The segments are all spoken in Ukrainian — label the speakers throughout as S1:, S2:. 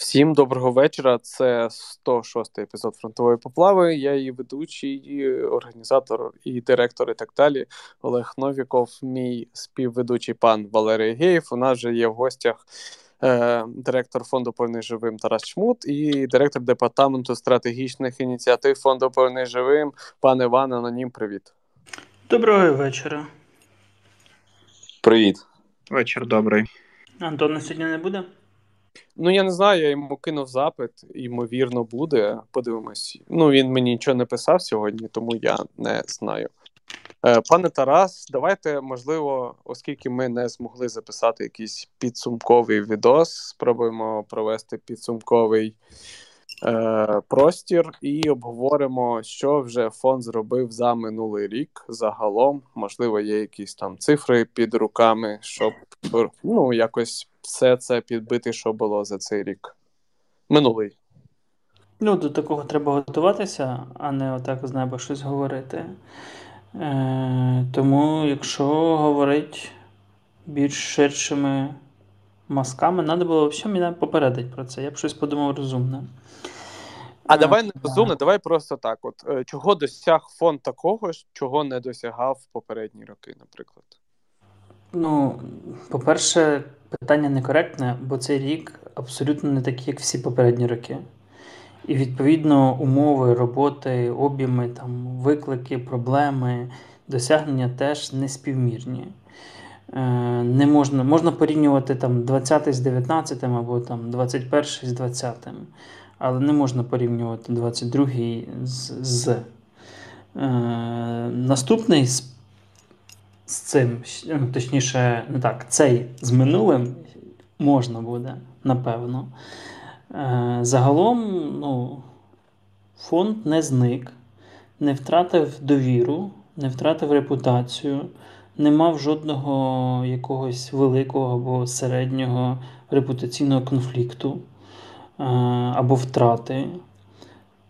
S1: Всім доброго вечора. Це 106-й епізод фронтової поплави. Я її ведучий, і організатор і директор, і так далі. Олег Новіков, мій співведучий пан Валерій Геєв. У нас же є в гостях е, директор фонду «Повний живим Тарас Чмут і директор департаменту стратегічних ініціатив фонду «Повний живим пан Іван Анонім. Привіт.
S2: Доброго вечора.
S3: Привіт.
S4: Вечір добрий.
S2: Антона сьогодні не буде?
S1: Ну, я не знаю, я йому кинув запит, ймовірно, буде. Подивимось. Ну, він мені нічого не писав сьогодні, тому я не знаю. Е, пане Тарас, давайте, можливо, оскільки ми не змогли записати якийсь підсумковий відос, спробуємо провести підсумковий е, простір і обговоримо, що вже фонд зробив за минулий рік загалом. Можливо, є якісь там цифри під руками, щоб ну, якось все це підбити, що було за цей рік. Минулий.
S2: Ну, до такого треба готуватися, а не отак з неба щось говорити. Е, Тому, якщо говорити більш ширшими мазками, треба було взагалі мене попередити про це. Я б щось подумав розумне.
S1: А давай не розумно, давай просто так. От е, чого досяг фонд такого, чого не досягав в попередні роки, наприклад.
S2: Ну, по-перше, питання некоректне, бо цей рік абсолютно не такий, як всі попередні роки. І відповідно умови роботи, об'єми, там, виклики, проблеми, досягнення теж не співмірні. Е, не можна можна порівнювати там 20 з 19 або там 21 з 20, але не можна порівнювати 22 з. з. Е, Наступний з цим, ну, точніше, не так, цей з минулим можна буде, напевно. Е, загалом, ну, фонд не зник, не втратив довіру, не втратив репутацію, не мав жодного якогось великого або середнього репутаційного конфлікту е, або втрати.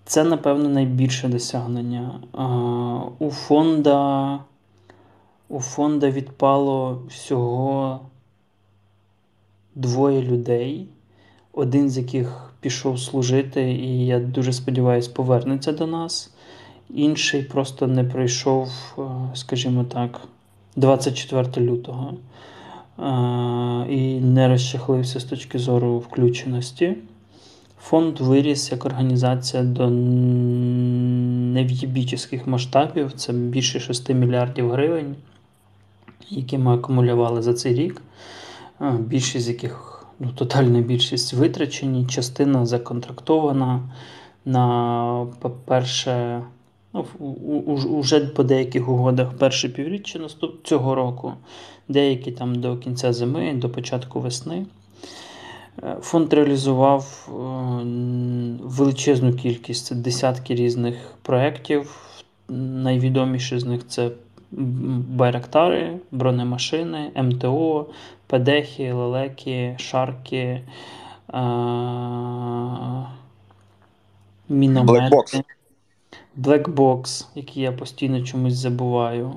S2: Це, напевно, найбільше досягнення. Е, у фонда у фонда відпало всього двоє людей, один з яких пішов служити, і я дуже сподіваюся, повернеться до нас. Інший просто не пройшов, е, скажімо так, 24 лютого е, і не розчахлився з точки зору включеності. Фонд виріс як організація до нев'єбічних масштабів, це більше 6 мільярдів гривень які ми акумулювали за цей рік, більшість з яких, ну, тотальна більшість витрачені, частина законтрактована на перше, ну, уже по деяких угодах перше півріччя наступ цього року, деякі там до кінця зими, до початку весни. Е, фонд реалізував е, величезну кількість десятки різних проєктів. Найвідоміші з них це Байрактари, бронемашини, МТО, Педехи, Лелеки, Шарки, міномети. Блекбокс, який я постійно чомусь забуваю.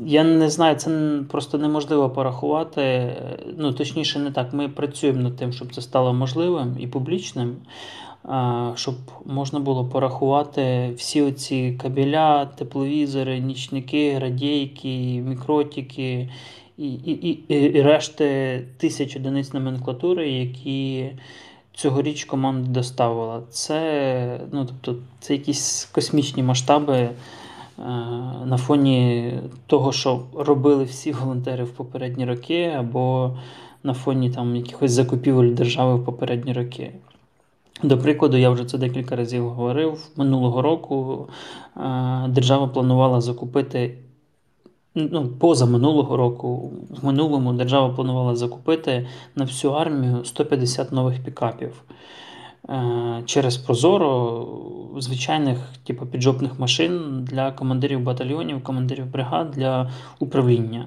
S2: Я не знаю, це просто неможливо порахувати. Ну, точніше, не так. Ми працюємо над тим, щоб це стало можливим і публічним щоб можна було порахувати всі оці кабеля, тепловізори, нічники, радійки, мікротики і і, і, і решти тисяч одиниць номенклатури, які цьогоріч команда доставила. Це ну, тобто, це якісь космічні масштаби. На фоні того, що робили всі волонтери в попередні роки, або на фоні там якихось закупівель держави в попередні роки. До прикладу, я вже це декілька разів говорив. Минулого року е, держава планувала закупити. Ну, поза минулого року, в минулому держава планувала закупити на всю армію 150 нових пікапів. Е, через Прозоро звичайних типу, піджопних машин для командирів батальйонів, командирів бригад для управління.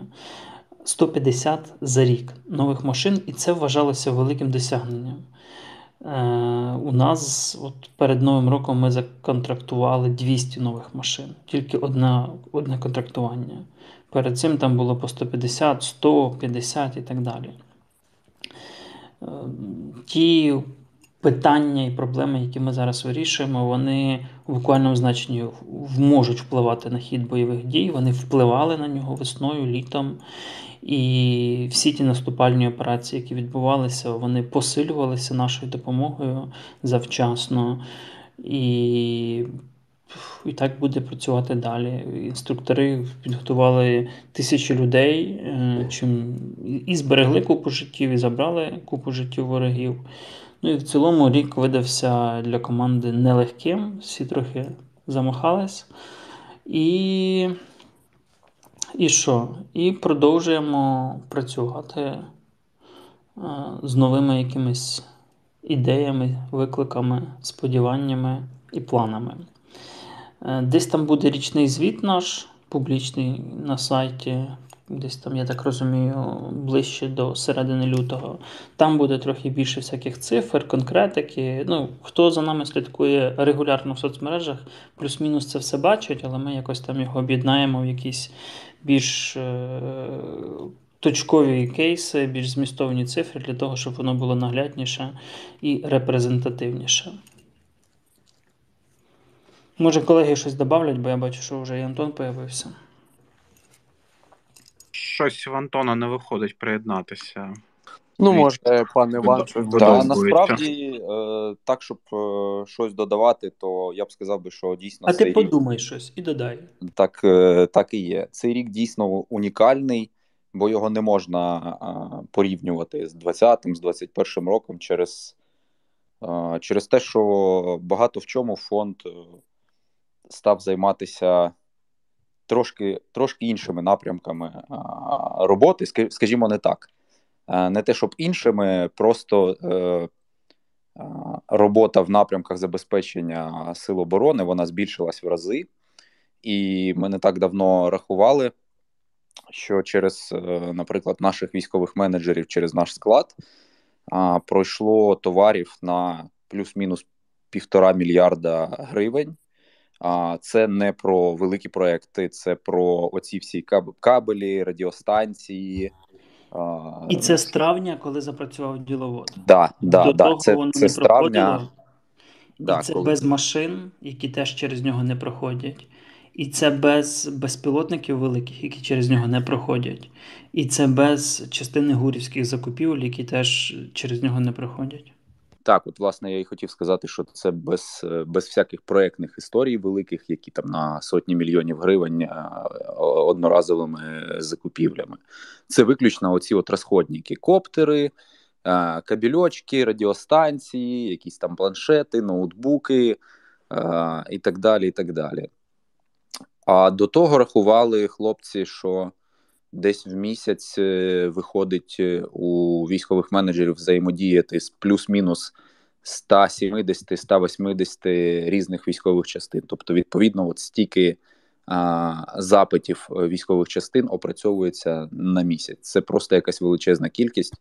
S2: 150 за рік нових машин, і це вважалося великим досягненням. Е, у нас от перед Новим роком ми законтрактували 200 нових машин, тільки одне, одне контрактування. Перед цим там було по 150, 150 і так далі. ті питання і проблеми, які ми зараз вирішуємо, вони в буквальному значенні можуть впливати на хід бойових дій. Вони впливали на нього весною, літом. І всі ті наступальні операції, які відбувалися, вони посилювалися нашою допомогою завчасно. І і так буде працювати далі. Інструктори підготували тисячі людей, е, чим і зберегли купу життів, і забрали купу життів ворогів. Ну і в цілому рік видався для команди нелегким, всі трохи замахались. І і що? І продовжуємо працювати е, з новими якимись ідеями, викликами, сподіваннями і планами. Е, десь там буде річний звіт наш публічний на сайті. Десь там, я так розумію, ближче до середини лютого. Там буде трохи більше всяких цифр, конкретики. Ну, Хто за нами слідкує регулярно в соцмережах, плюс-мінус це все бачить, але ми якось там його об'єднаємо в якісь більш е, точкові кейси, більш змістовні цифри для того, щоб воно було наглядніше і репрезентативніше. Може, колеги щось додавлять, бо я бачу, що вже і Антон появився.
S3: Щось в Антона не виходить приєднатися.
S1: Ну, може, пан Іван щось
S4: додати. насправді, е, так, щоб е, щось додавати, то я б сказав би, що дійсно.
S2: А ти подумай щось і додай.
S4: Так, е, так і є. Цей рік дійсно унікальний, бо його не можна порівнювати з 20-м, з 21-м роком через, через те, що багато в чому фонд став займатися трошки трошки іншими напрямками роботи, скажімо, не так. Не те, щоб іншими, просто е, робота в напрямках забезпечення сил оборони вона збільшилась в рази, і ми не так давно рахували, що через, е, наприклад, наших військових менеджерів, через наш склад пройшло товарів на плюс-мінус півтора мільярда гривень. А це не про великі проекти, це про оці всі кабелі, радіостанції.
S2: І це з травня, коли запрацював діловод.
S4: Да, да, До да, того це, воно це не травня.
S2: Да, і це коли... без машин, які теж через нього не проходять. І це без безпілотників великих, які через нього не проходять. І це без частини гурівських закупівель, які теж через нього не проходять.
S4: Так, от власне я і хотів сказати, що це без е, без всяких проектних історій великих, які там на сотні мільйонів гривень е, одноразовими закупівлями. Це виключно оці от розходники, коптери, е, кабельочки, радіостанції, якісь там планшети, ноутбуки і так далі. і так далі. А до того рахували хлопці, що десь в місяць е, виходить е, у військових менеджерів взаємодіяти з плюс-мінус 170-180 різних військових частин. Тобто, відповідно, от стільки а, запитів е, військових частин опрацьовується на місяць. Це просто якась величезна кількість.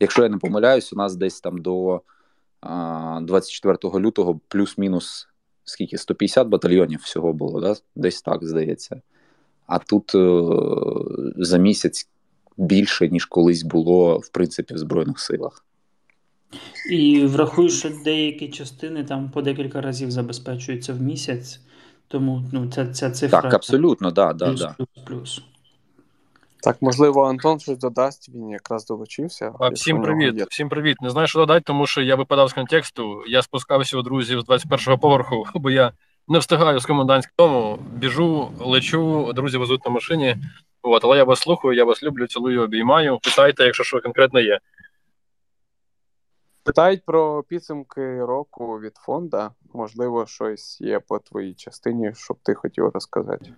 S4: Якщо я не помиляюсь, у нас десь там до а, 24 лютого плюс-мінус скільки 150 батальйонів всього було, да? десь так здається а тут е, за місяць більше, ніж колись було в принципі в Збройних силах.
S2: І врахуй, що деякі частини там по декілька разів забезпечуються в місяць, тому ну, ця ця цифра.
S4: Так, абсолютно, да, да,
S2: плюс,
S4: да.
S2: плюс, плюс.
S1: Так, можливо, Антон щось додасть, він якраз долучився.
S5: А, Всім привіт, всім привіт. Не знаю, що додати, тому що я випадав з контексту. Я спускався у друзів з 21-го поверху, бо я не встигаю з комендантського біжу, лечу, друзі везуть на машині. От, але я вас слухаю, я вас люблю, цілую, обіймаю. Питайте, якщо що конкретно є.
S1: Питають про підсумки року від фонда. Можливо, щось є по твоїй частині, щоб ти хотів розказати.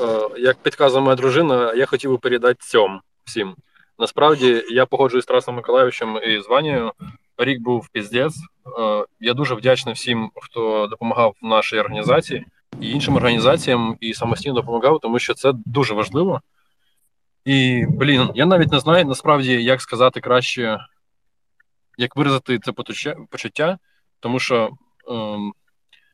S5: Е, як підказує моя дружина, я хотів би передати цьому всім. Насправді я погоджуюсь з Тарасом Миколаївичем і з Ванією рік був піздець. Е, я дуже вдячний всім, хто допомагав нашій організації і іншим організаціям, і самостійно допомагав, тому що це дуже важливо. І, блін, я навіть не знаю насправді, як сказати краще, як виразити це почуття, тому що, ем,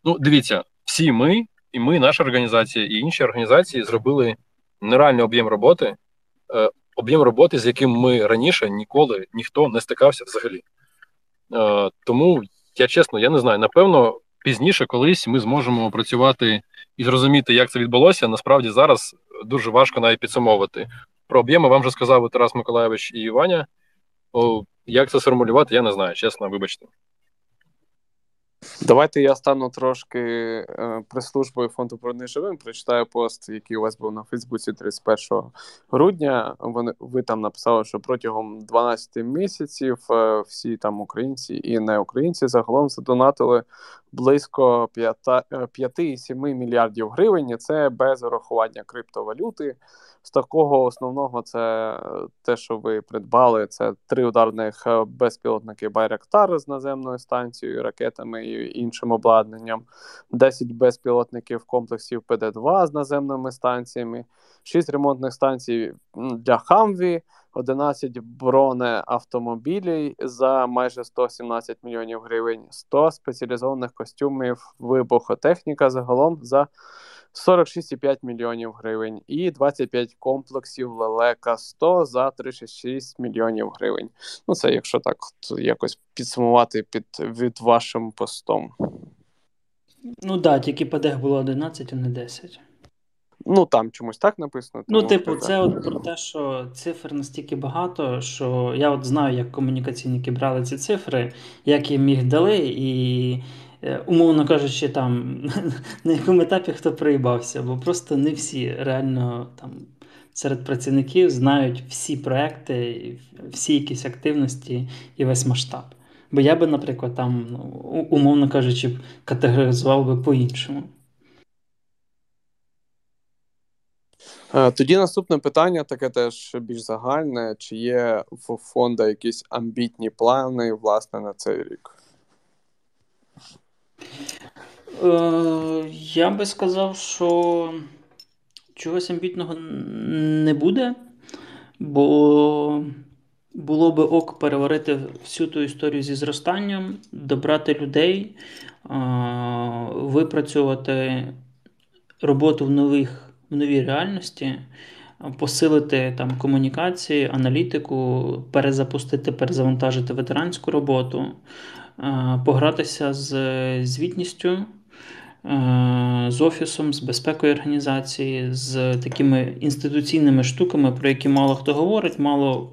S5: ну, дивіться, всі ми, і ми, наша організація, і інші організації зробили нереальний об'єм роботи. Е, об'єм роботи, з яким ми раніше ніколи ніхто не стикався взагалі. Е, Тому я чесно, я не знаю. Напевно, пізніше колись ми зможемо працювати і зрозуміти, як це відбулося. Насправді зараз дуже важко навіть підсумовувати. Про об'єми вам вже сказав Тарас Миколаєвич і Ваня. Як це сформулювати, я не знаю, чесно, вибачте.
S1: Давайте я стану трошки е, прес-службою фонду «Повернись живим. Прочитаю пост, який у вас був на Фейсбуці 31 грудня. Вони ви там написали, що протягом 12 місяців е, всі там українці і не українці загалом задонатили близько 5,7 е, мільярдів гривень. Це без урахування криптовалюти. З такого основного, це те, що ви придбали, це три ударних безпілотники Байрактар з наземною станцією, ракетами іншим обладнанням, 10 безпілотників комплексів ПД-2 з наземними станціями, 6 ремонтних станцій для Хамві, 11 бронеавтомобілів за майже 117 мільйонів гривень, 100 спеціалізованих костюмів вибухотехніка загалом за 46,5 мільйонів гривень і 25 комплексів лелека 100 за 36 мільйонів гривень. Ну це якщо так якось підсумувати під від вашим постом.
S2: Ну так, да, тільки ПДГ було 11, а не 10.
S1: Ну там чомусь так написано.
S2: Ну, типу, це от про те, що цифр настільки багато, що я от знаю, як комунікаційники брали ці цифри, як їм їх дали, і умовно кажучи, там на якому етапі хто приїбався, бо просто не всі реально там серед працівників знають всі проекти, всі якісь активності і весь масштаб. Бо я би, наприклад, там, ну, умовно кажучи, категоризував би по-іншому.
S1: Е, тоді наступне питання, таке теж більш загальне: чи є в фонду якісь амбітні плани власне на цей рік?
S2: Е, Я би сказав, що чогось амбітного не буде, бо було би ок переварити всю ту історію зі зростанням, добрати людей, е, випрацювати роботу в нових, в новій реальності, посилити там комунікації, аналітику, перезапустити, перезавантажити ветеранську роботу. Е, погратися з звітністю, е, з офісом, з безпекою організації, з такими інституційними штуками, про які мало хто говорить, мало.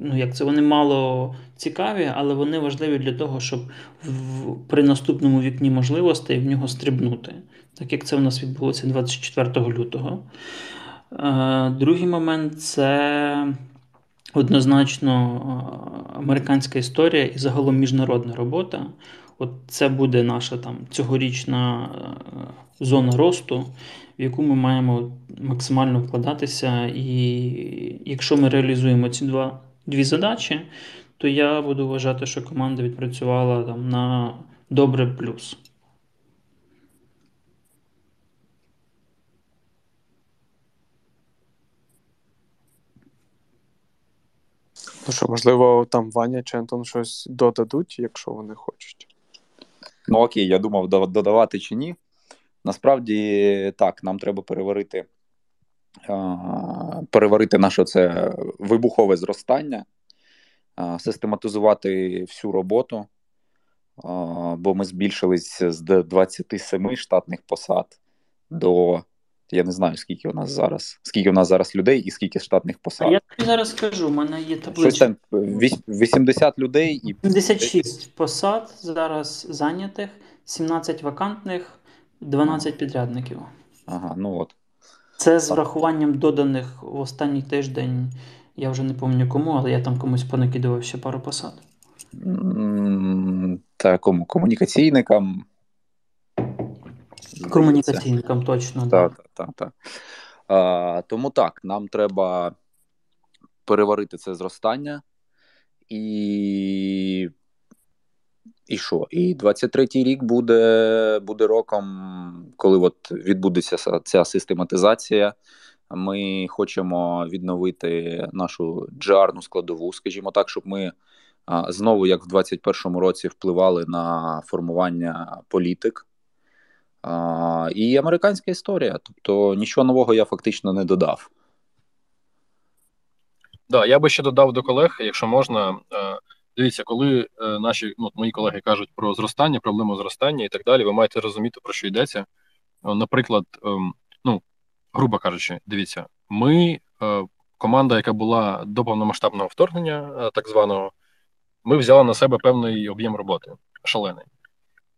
S2: Ну, як це вони мало цікаві, але вони важливі для того, щоб в, при наступному вікні можливостей в нього стрибнути, так як це у нас відбулося 24 лютого. Е, Другий момент це однозначно американська історія і загалом міжнародна робота. От Це буде наша там цьогорічна е, зона росту, в яку ми маємо максимально вкладатися. І якщо ми реалізуємо ці два, дві задачі, то я буду вважати, що команда відпрацювала там на добре плюс.
S1: Ну що, можливо, там Ваня чи Антон щось додадуть, якщо вони хочуть.
S4: Ну окей, я думав, додавати чи ні. Насправді так, нам треба переварити переварити наше це вибухове зростання, систематизувати всю роботу, бо ми збільшились з 27 штатних посад до я не знаю, скільки у нас зараз, скільки у нас зараз людей і скільки штатних посад.
S2: А я тобі зараз скажу, у мене є таблиця.
S4: 80 людей і
S2: 76 посад зараз зайнятих, 17 вакантних, 12 підрядників.
S4: Ага, ну от.
S2: Це з врахуванням доданих в останній тиждень. Я вже не пам'ятаю кому, але я там комусь понакидував ще пару посад.
S4: Та кому комунікаційникам.
S2: Комунікаційникам точно.
S4: Так, так, так. так. А, Тому так, нам треба переварити це зростання. І і що? І 23-й рік буде буде роком, коли от відбудеться ця систематизація. Ми хочемо відновити нашу джарну складову, скажімо так, щоб ми знову, як в 21-му році, впливали на формування політик. А, І американська історія. Тобто нічого нового я фактично не додав.
S5: Да, я би ще додав до колег, якщо можна. Е, дивіться, коли е, наші ну, мої колеги кажуть про зростання, проблему зростання і так далі, ви маєте розуміти, про що йдеться. Наприклад, ем, ну, грубо кажучи, дивіться, ми, команда, яка була до повномасштабного вторгнення, так званого, ми взяли на себе певний об'єм роботи, шалений.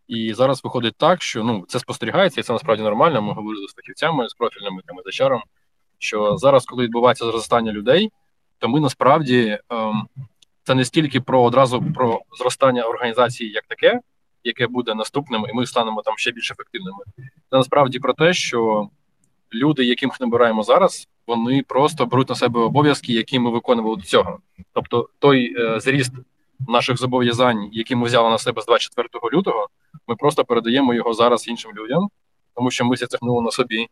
S5: І зараз виходить так, що ну це спостерігається, і це насправді нормально. Ми говорили з фахівцями, з профільними там, з HR, що зараз, коли відбувається зростання людей, то ми насправді ем, це не стільки про одразу про зростання організації як таке, яке буде наступним, і ми станемо там ще більш ефективними. Це насправді про те, що люди, яким ми набираємо зараз, вони просто беруть на себе обов'язки, які ми виконували до цього. Тобто той е, зріст наших зобов'язань, які ми взяли на себе з 24 лютого, ми просто передаємо його зараз іншим людям, тому що ми зацягнули на собі.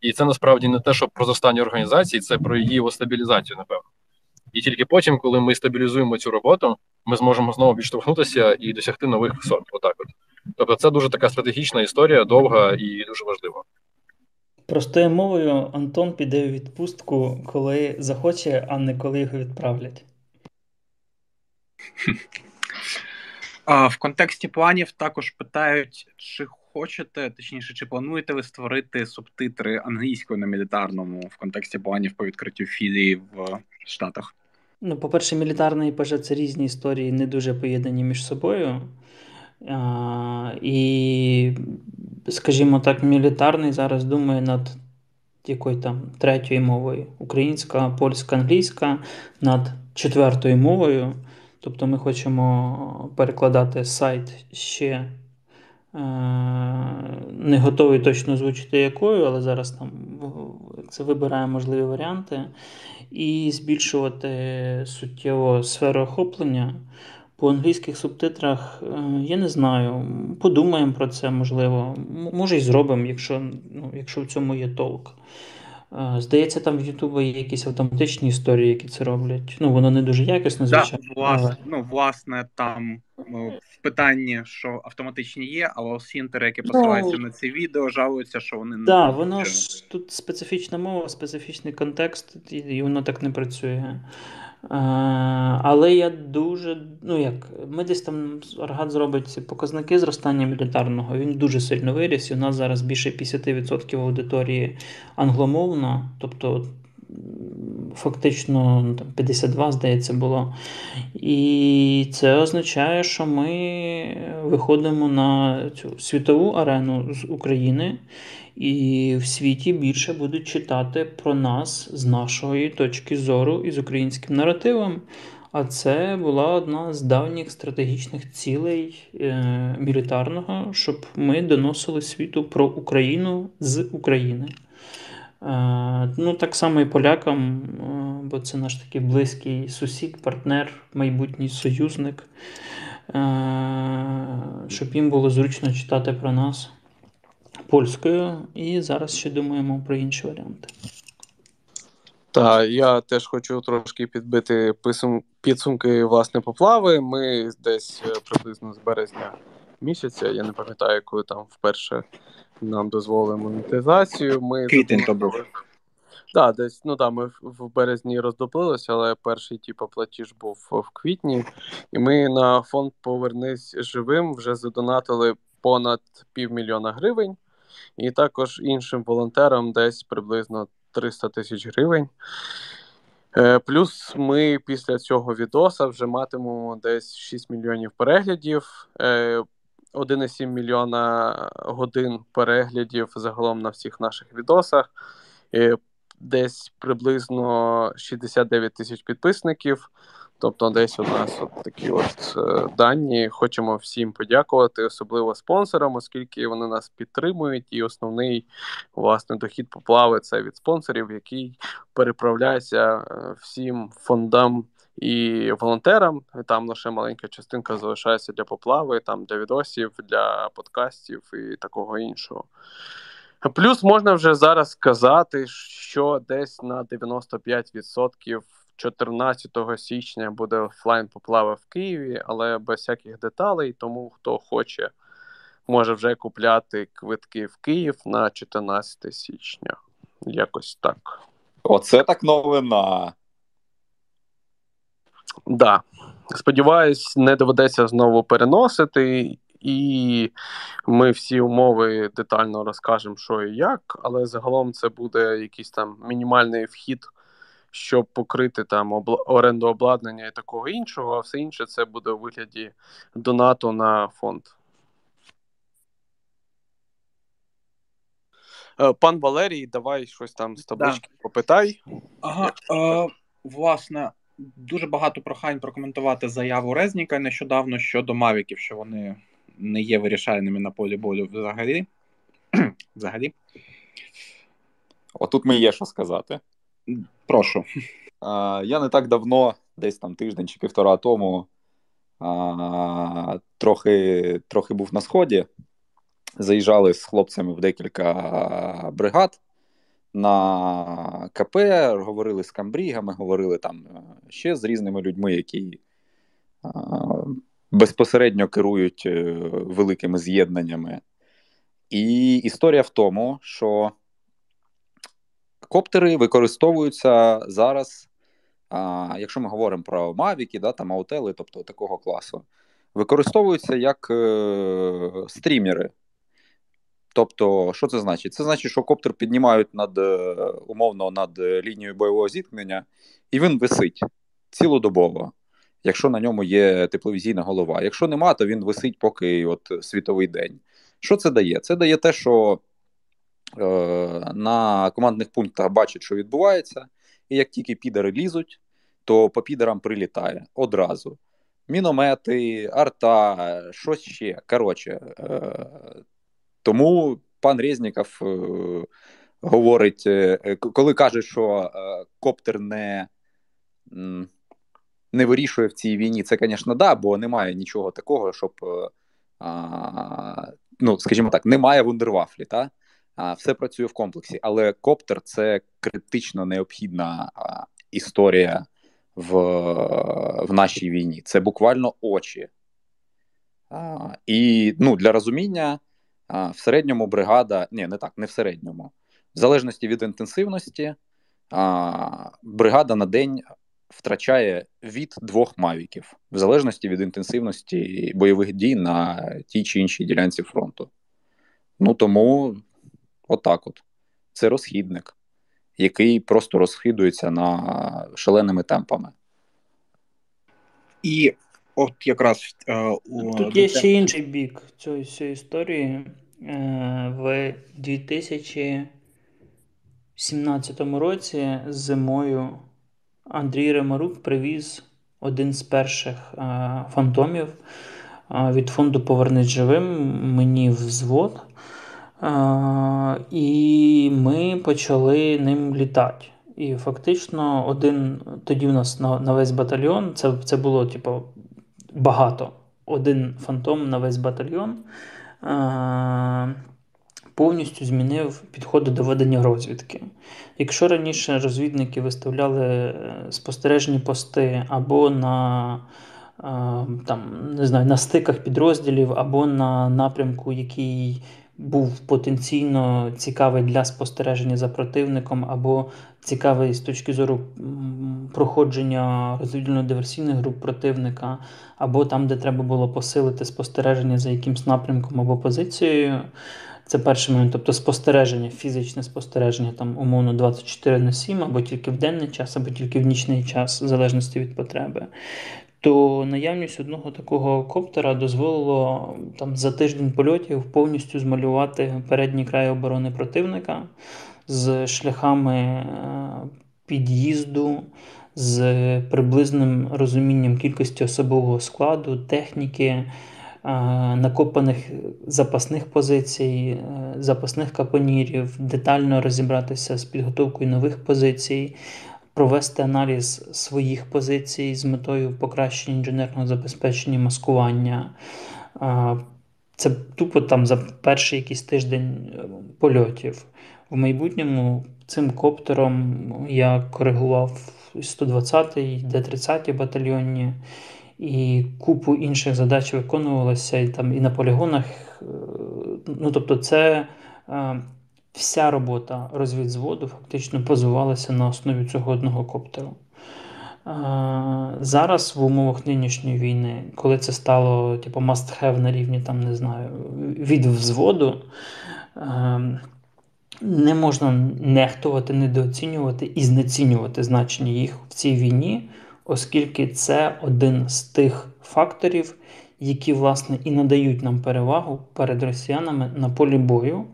S5: І це насправді не те, що про зростання організації, це про її стабілізацію, напевно. І тільки потім, коли ми стабілізуємо цю роботу, ми зможемо знову відштовхнутися і досягти нових висот. Отак, от тобто, це дуже така стратегічна історія, довга і дуже важлива.
S2: Простою мовою Антон піде у відпустку, коли захоче, а не коли його відправлять.
S3: В контексті планів також питають, чи хочете, точніше, чи плануєте ви створити субтитри англійською на мілітарному в контексті планів по відкриттю філії в Штатах?
S2: Ну, по-перше, мілітарний і ПЖ це різні історії, не дуже поєднані між собою. А, І, скажімо так, мілітарний зараз думає над якою там третьою мовою: українська, польська, англійська, над четвертою мовою. Тобто ми хочемо перекладати сайт ще е, не готовий точно озвучити якою, але зараз там це вибираємо можливі варіанти, і збільшувати суттєво сферу охоплення. По англійських субтитрах е, я не знаю. Подумаємо про це, можливо. Може і зробимо, якщо ну, якщо в цьому є толк. Здається, там в Ютубі є якісь автоматичні історії, які це роблять. Ну, воно не дуже якісно, звичайно.
S3: Да, власне, ну, власне, там ну, в питанні, що автоматичні є, але осінтери, які ну, посилаються да. на ці відео, жалуються, що вони
S2: не Так, воно ж тут специфічна мова, специфічний контекст, і воно так не працює. Але я дуже, ну як, ми десь там Аргат зробить показники зростання мілітарного, він дуже сильно виріс. І у нас зараз більше 50% аудиторії англомовна, тобто фактично ну, там, 52, здається, було. І це означає, що ми виходимо на цю світову арену з України. І в світі більше будуть читати про нас з нашої точки зору і з українським наративом. А це була одна з давніх стратегічних цілей е, мілітарного, щоб ми доносили світу про Україну з України. Е, ну, Так само і полякам, е, бо це наш такий близький сусід, партнер, майбутній союзник, е, щоб їм було зручно читати про нас польською, і зараз ще думаємо про інші варіанти.
S1: Так, я теж хочу трошки підбити підсумки власне поплави. Ми десь е, приблизно з березня місяця, я не пам'ятаю, коли там вперше нам дозволили монетизацію. Ми
S3: Квітень то був.
S1: Так, десь ну да, ми в березні роздоплилися, але перший типу, платіж був в квітні, і ми на фонд Повернись живим вже задонатили понад півмільйона гривень і також іншим волонтерам десь приблизно 300 тисяч гривень. Е, плюс ми після цього відоса вже матимемо десь 6 мільйонів переглядів, 1,7 е, мільйона годин переглядів загалом на всіх наших відосах, е, десь приблизно 69 тисяч підписників. Тобто, десь у нас от такі от е, дані. Хочемо всім подякувати, особливо спонсорам, оскільки вони нас підтримують. І основний власне дохід поплави це від спонсорів, який переправляється е, всім фондам. І волонтерам там лише маленька частинка залишається для поплави, там для відосів, для подкастів і такого іншого. Плюс можна вже зараз сказати, що десь на 95% 14 січня буде офлайн поплава в Києві, але без всяких деталей. Тому хто хоче, може вже купляти квитки в Київ на 14 січня. Якось так.
S4: Оце так новина.
S1: Да. Сподіваюсь, не доведеться знову переносити, і ми всі умови детально розкажемо, що і як, але загалом це буде якийсь там мінімальний вхід, щоб покрити там обла- оренду обладнання і такого іншого, а все інше це буде у вигляді донату на фонд. Е, Пан Валерій, давай щось там з таблички попитай.
S3: Ага, е, власне, дуже багато прохань прокоментувати заяву Резніка нещодавно щодо Мавіків, що вони не є вирішальними на полі болю взагалі. взагалі.
S4: Отут мені є що сказати.
S3: Прошу.
S4: Я не так давно, десь там тиждень чи півтора тому, трохи, трохи був на сході. Заїжджали з хлопцями в декілька бригад на КП, говорили з камбрігами, говорили там е, ще з різними людьми, які безпосередньо керують е, великими з'єднаннями. І історія в тому, що коптери використовуються зараз, а, якщо ми говоримо про Мавіки, да, там аутели, тобто такого класу, використовуються як е, стрімери. Тобто, що це значить? Це значить, що коптер піднімають над е, умовно над лінією бойового зіткнення, і він висить цілодобово, якщо на ньому є тепловізійна голова. Якщо нема, то він висить поки от світовий день. Що це дає? Це дає те, що е, на командних пунктах бачать, що відбувається, і як тільки підери лізуть, то по підерам прилітає одразу. Міномети, арта, щось ще. Коротше, е, тому пан Резніков е, говорить, е, коли каже, що е, коптер не не вирішує в цій війні, це, звісно, да, бо немає нічого такого, щоб, ну, скажімо так, немає вундервафлі, та? А, все працює в комплексі. Але коптер це критично необхідна а, історія в в нашій війні. Це буквально очі. А, І ну, для розуміння в середньому бригада, ні, не так, не в середньому. В залежності від інтенсивності, бригада на день втрачає від двох мавіків, в залежності від інтенсивності бойових дій на тій чи іншій ділянці фронту. Ну тому отак от. Це розхідник, який просто розхидується на шаленими темпами.
S3: І от якраз
S2: е, тут є ще інший бік цієї всієї історії. Е, в 2017 році зимою Андрій Ремарук привіз один з перших е, фантомів від фонду Повернись живим мені в взвод. І ми почали ним літати. І фактично, один тоді в нас на на весь батальйон це це було типу, багато. Один фантом на весь батальйон е, повністю змінив підходи до ведення розвідки. Якщо раніше розвідники виставляли е, спостережні пости або на е, там, не знаю, на стиках підрозділів, або на напрямку, який був потенційно цікавий для спостереження за противником, або цікавий з точки зору проходження розвідувально-диверсійних груп противника, або там, де треба було посилити спостереження за якимсь напрямком або позицією. Це перший момент, тобто спостереження, фізичне спостереження, там, умовно, 24 на 7, або тільки в денний час, або тільки в нічний час, в залежності від потреби. То наявність одного такого коптера дозволило там за тиждень польотів повністю змалювати передній край оборони противника з шляхами е, під'їзду, з приблизним розумінням кількості особового складу, техніки. Е, накопаних запасних позицій, е, запасних капонірів, детально розібратися з підготовкою нових позицій, провести аналіз своїх позицій з метою покращення інженерного забезпечення маскування. Е, це тупо там за перший якийсь тиждень польотів. В майбутньому цим коптером я коригував 120-й, Д-30 батальйонні і купу інших задач виконувалося і там і на полігонах. Е, ну тобто, це е, вся робота розвідзводу фактично базувалася на основі цього одного коптеру. Зараз в умовах нинішньої війни, коли це стало типу, must have на рівні там, не знаю, від взводу, не можна нехтувати, недооцінювати і знецінювати значення їх в цій війні, оскільки це один з тих факторів, які, власне, і надають нам перевагу перед росіянами на полі бою.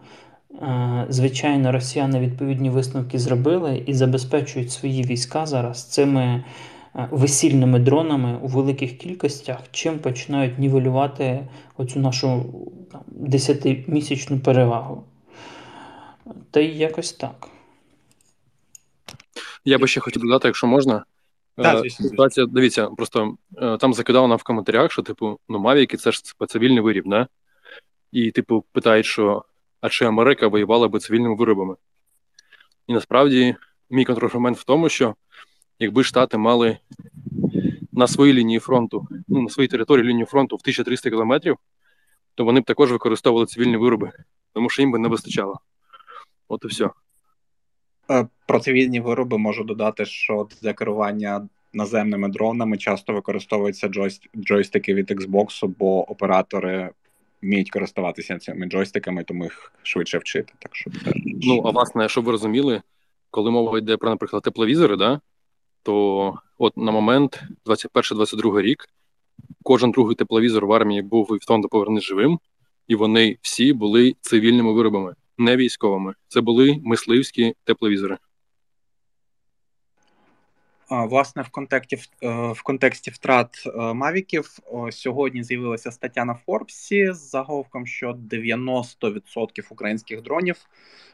S2: Е, звичайно, росіяни відповідні висновки зробили і забезпечують свої війська зараз цими е, весільними дронами у великих кількостях, чим починають нівелювати оцю нашу десятимісячну перевагу. Та й якось так.
S5: Я би ще хотів додати, якщо можна.
S3: Так, звісно,
S5: Ситуація, дивіться, просто там закидав нам в коментарях, що, типу, ну, Мавіки це ж цивільний виріб, да? І, типу, питають, що а чи Америка воювала би цивільними виробами. І насправді мій контраргумент в тому, що якби Штати мали на своїй лінії фронту, ну, на своїй території лінію фронту в 1300 кілометрів, то вони б також використовували цивільні вироби, тому що їм би не вистачало. От і все.
S3: Про цивільні вироби можу додати, що для керування наземними дронами часто використовуються джойстики від Xbox, бо оператори вміють користуватися цими джойстиками, тому їх швидше вчити. Так що.
S5: Ну, а власне, щоб ви розуміли, коли мова йде про, наприклад, тепловізори, да, то от на момент 21-22 рік кожен другий тепловізор в армії був і в фонду повернись живим, і вони всі були цивільними виробами, не військовими. Це були мисливські тепловізори.
S3: Власне, в контексті е, в контексті втрат е, Мавіків сьогодні з'явилася стаття на Форбсі з заголовком, що 90% українських дронів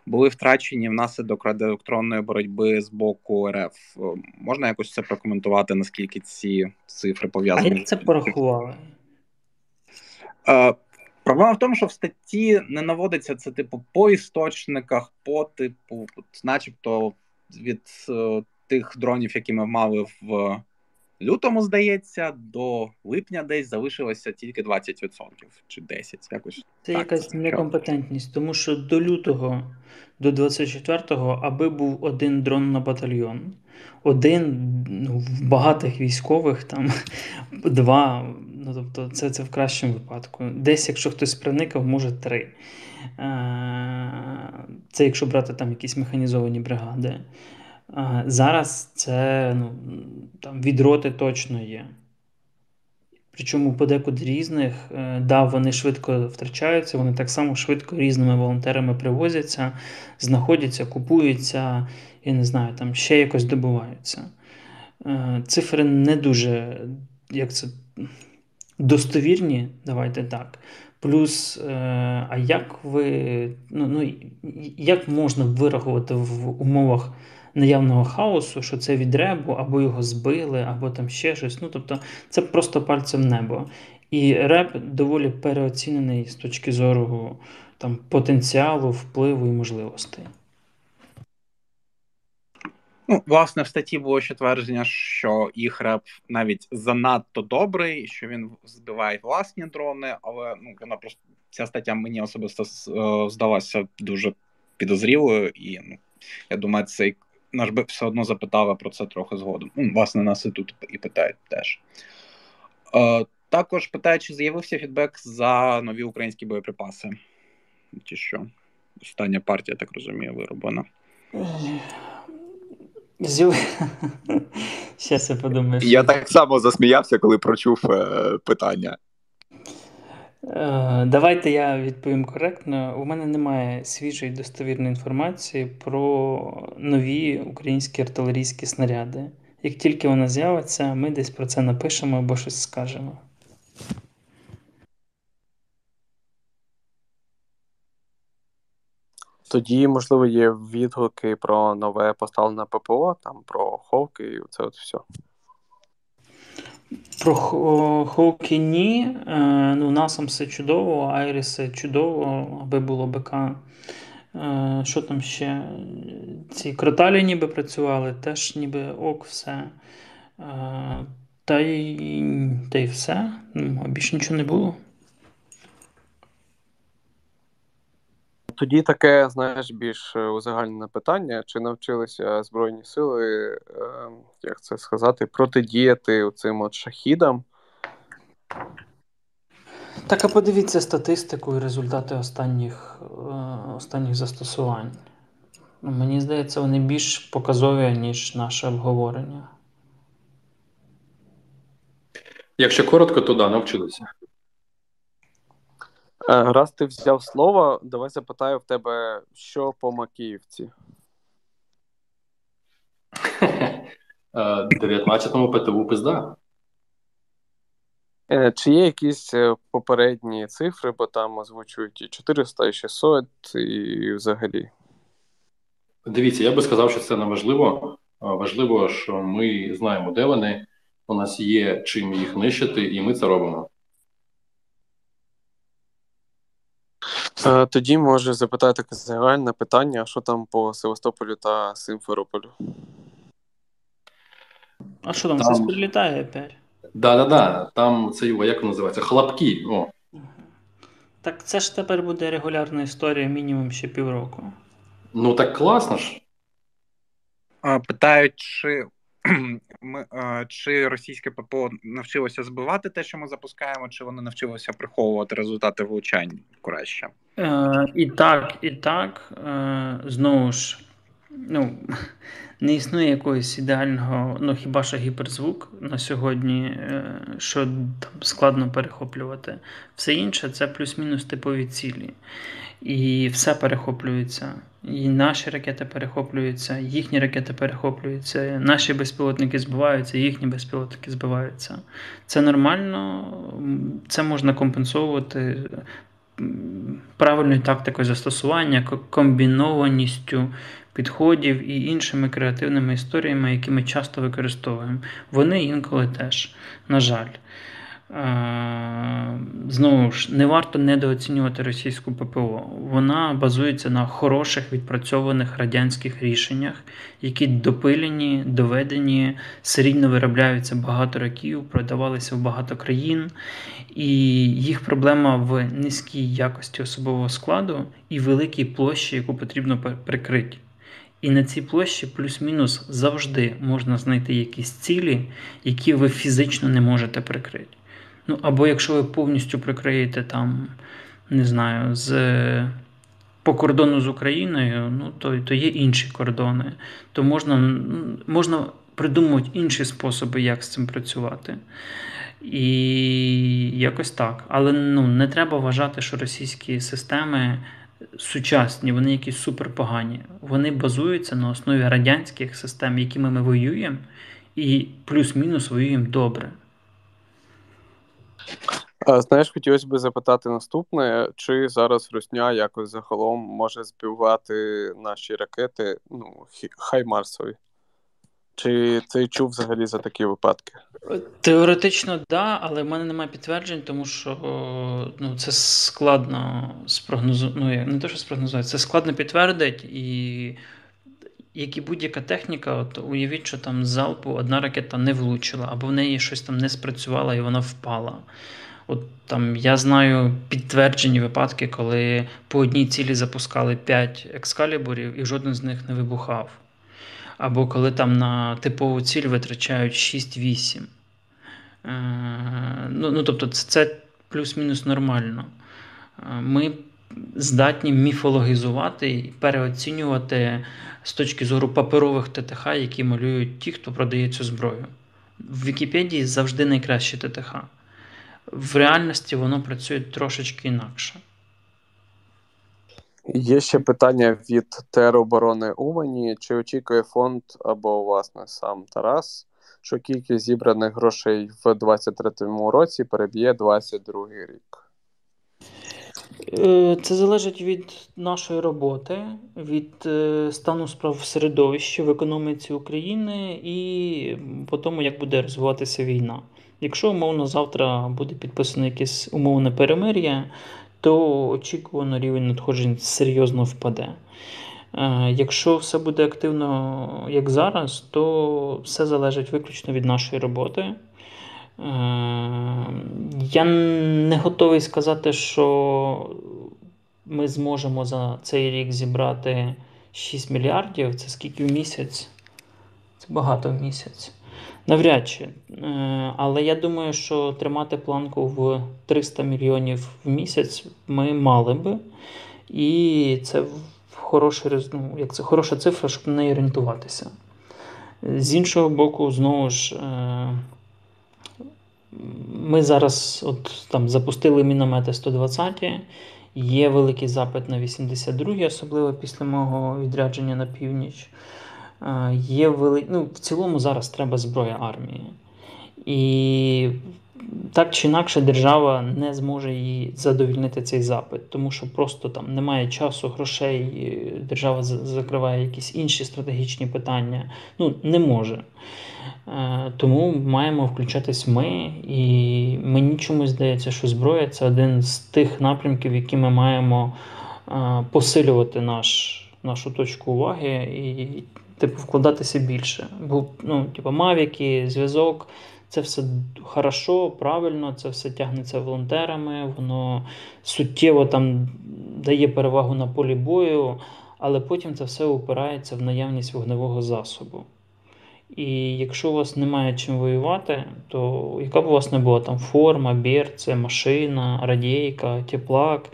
S3: були втрачені внаслідок радіоелектронної боротьби з боку РФ. Е, можна якось це прокоментувати, наскільки ці цифри пов'язані?
S2: А як це порахували?
S3: Проблема в тому, що в статті не наводиться це, типу, по істочниках, по типу, начебто від тих дронів, які ми мали в лютому, здається, до липня десь залишилося тільки 20% чи 10%. Якось
S2: це
S3: так,
S2: якась
S3: це
S2: некомпетентність, тому що до лютого, до 24-го, аби був один дрон на батальйон. Один ну, в багатих військових, там два. Ну, тобто, це це в кращому випадку. Десь, якщо хтось проникав, може три. Е, це якщо брати там якісь механізовані бригади. Зараз це ну, там від точно є. Причому подекуди різних, е, да, вони швидко втрачаються, вони так само швидко різними волонтерами привозяться, знаходяться, купуються і не знаю, там ще якось добуваються. Е, цифри не дуже як це, достовірні, давайте так. Плюс, е, а як ви, ну, ну, як можна вирахувати в умовах наявного хаосу, що це від ребу, або його збили, або там ще щось. Ну, тобто, це просто пальцем небо. І реп доволі переоцінений з точки зору там, потенціалу, впливу і можливостей.
S3: Ну, власне, в статті було ще твердження, що їх реп навіть занадто добрий, що він збиває власні дрони, але ну, вона просто ця стаття мені особисто е, здалася дуже підозрілою, і ну, я думаю, цей наш би все одно запитали про це трохи згодом. Ну, Власне, нас і тут і питають теж. Е, Також питають, чи з'явився фідбек за нові українські боєприпаси. Чи що? Остання партія, так розумію, вироблена.
S2: Щас я подумаю.
S4: Я так само засміявся, коли прочув е, питання.
S2: Е, давайте я відповім коректно. У мене немає свіжої достовірної інформації про нові українські артилерійські снаряди. Як тільки вона з'явиться, ми десь про це напишемо або щось скажемо.
S1: Тоді, можливо, є відгуки про нове поставлене ППО, там про Ховки і це от все.
S2: Про Хоукі ні. Е, ну, Насам все чудово, Айріси чудово, аби було БК. Е, що там ще? Ці кроталі ніби працювали, теж ніби ок, все. Е, та й та й все. Ну, більше нічого не було.
S1: Тоді таке, знаєш, більш узагальнене питання: чи навчилися Збройні сили, е, як це сказати, протидіяти цим от шахідам?
S2: Так, а подивіться статистику і результати останніх е, останніх застосувань. Ну, Мені здається, вони більш показові, ніж наше обговорення.
S5: Якщо коротко, то да, навчилися.
S1: Е, раз ти взяв слово, давай запитаю в тебе, що по Макіївці?
S5: 19-му е, ПТУ пизда.
S1: Е, чи є якісь попередні цифри, бо там озвучують і 400, і 600, і взагалі?
S5: Дивіться, я би сказав, що це не важливо. Важливо, що ми знаємо, де вони. У нас є чим їх нищити, і ми це робимо.
S1: Тоді може запитати загальне питання, що там по Севастополю та Симферополю.
S2: А що там, там... це прилітає опять?
S5: Да-да-да, там це його, як називається? Хлопки. О.
S2: Так це ж тепер буде регулярна історія мінімум ще півроку.
S5: Ну так класно ж.
S3: Питають, чи чи російське ППО навчилося збивати те, що ми запускаємо, чи вони навчилося приховувати результати влучань краще?
S2: Е, І так, і так. Е, Знову ж, ну, не існує якогось ідеального, ну хіба що гіперзвук на сьогодні, е, що там складно перехоплювати. Все інше це плюс-мінус типові цілі. І все перехоплюється. І наші ракети перехоплюються, їхні ракети перехоплюються, наші безпілотники збиваються, їхні безпілотники збиваються. Це нормально, це можна компенсовувати правильною тактикою застосування, комбінованістю підходів і іншими креативними історіями, які ми часто використовуємо. Вони інколи теж, на жаль. Е, знову ж, не варто недооцінювати російську ППО. Вона базується на хороших відпрацьованих радянських рішеннях, які допилені, доведені, серійно виробляються багато років, продавалися в багато країн. І їх проблема в низькій якості особового складу і великій площі, яку потрібно прикрити. І на цій площі плюс-мінус завжди можна знайти якісь цілі, які ви фізично не можете прикрити. Ну, або якщо ви повністю прикриєте там, не знаю, з по кордону з Україною, ну, то то є інші кордони, то можна можна придумувати інші способи, як з цим працювати. І якось так. Але ну, не треба вважати, що російські системи сучасні, вони якісь суперпогані. Вони базуються на основі радянських систем, якими ми воюємо, і плюс-мінус воюємо добре.
S1: Знаєш, хотілося б запитати наступне: чи зараз Русня якось загалом може збивати наші ракети, ну, хай Марсові? Чи ти чув взагалі за такі випадки?
S2: Теоретично, так, да, але в мене немає підтверджень, тому що ну, це складно спрогнозувати. Ну, не те, що спрогнозувати, це складно підтвердити і. Як і будь-яка техніка, от уявіть, що там залпу одна ракета не влучила, або в неї щось там не спрацювало і вона впала. От там Я знаю підтверджені випадки, коли по одній цілі запускали 5 екскалібурів і жоден з них не вибухав. Або коли там на типову ціль витрачають 6-8. Е, ну, ну, Тобто, це плюс-мінус нормально. Е, ми здатні міфологізувати і переоцінювати з точки зору паперових ТТХ, які малюють ті, хто продає цю зброю. В Вікіпедії завжди найкраще ТТХ в реальності воно працює трошечки інакше.
S1: Є ще питання від тероборони Умані. Чи очікує фонд або, власне, сам Тарас, що кількість зібраних грошей в 2023 році переб'є 2022 рік?
S2: Е, це залежить від нашої роботи, від е, стану справ в середовищі в економіці України і по тому, як буде розвиватися війна. Якщо умовно завтра буде підписано якесь умовне перемир'я, то очікувано рівень надходжень серйозно впаде. Е, якщо все буде активно, як зараз, то все залежить виключно від нашої роботи. Е, я не готовий сказати, що ми зможемо за цей рік зібрати 6 мільярдів, це скільки в місяць? Це багато в місяць. Навряд чи. Е, але я думаю, що тримати планку в 300 мільйонів в місяць ми мали би. І це хороший, ну, як це хороша цифра, щоб на неї орієнтуватися. З іншого боку, знову ж, е, ми зараз от, там, запустили міномети 120 є великий запит на 82 особливо після мого відрядження на північ. Є вели... ну, В цілому зараз треба зброя армії. І так чи інакше держава не зможе її задовільнити цей запит, тому що просто там немає часу, грошей, держава закриває якісь інші стратегічні питання. Ну, не може. Е, тому маємо включатись ми, і мені чомусь здається, що зброя це один з тих напрямків, які ми маємо е, посилювати наш, нашу точку уваги і типу, вкладатися більше. Бо ну, типу, мавіки, зв'язок. Це все хорошо, правильно, це все тягнеться волонтерами, воно суттєво там дає перевагу на полі бою, але потім це все опирається в наявність вогневого засобу. І якщо у вас немає чим воювати, то яка б у вас не була там форма, берце, машина, радійка, теплак,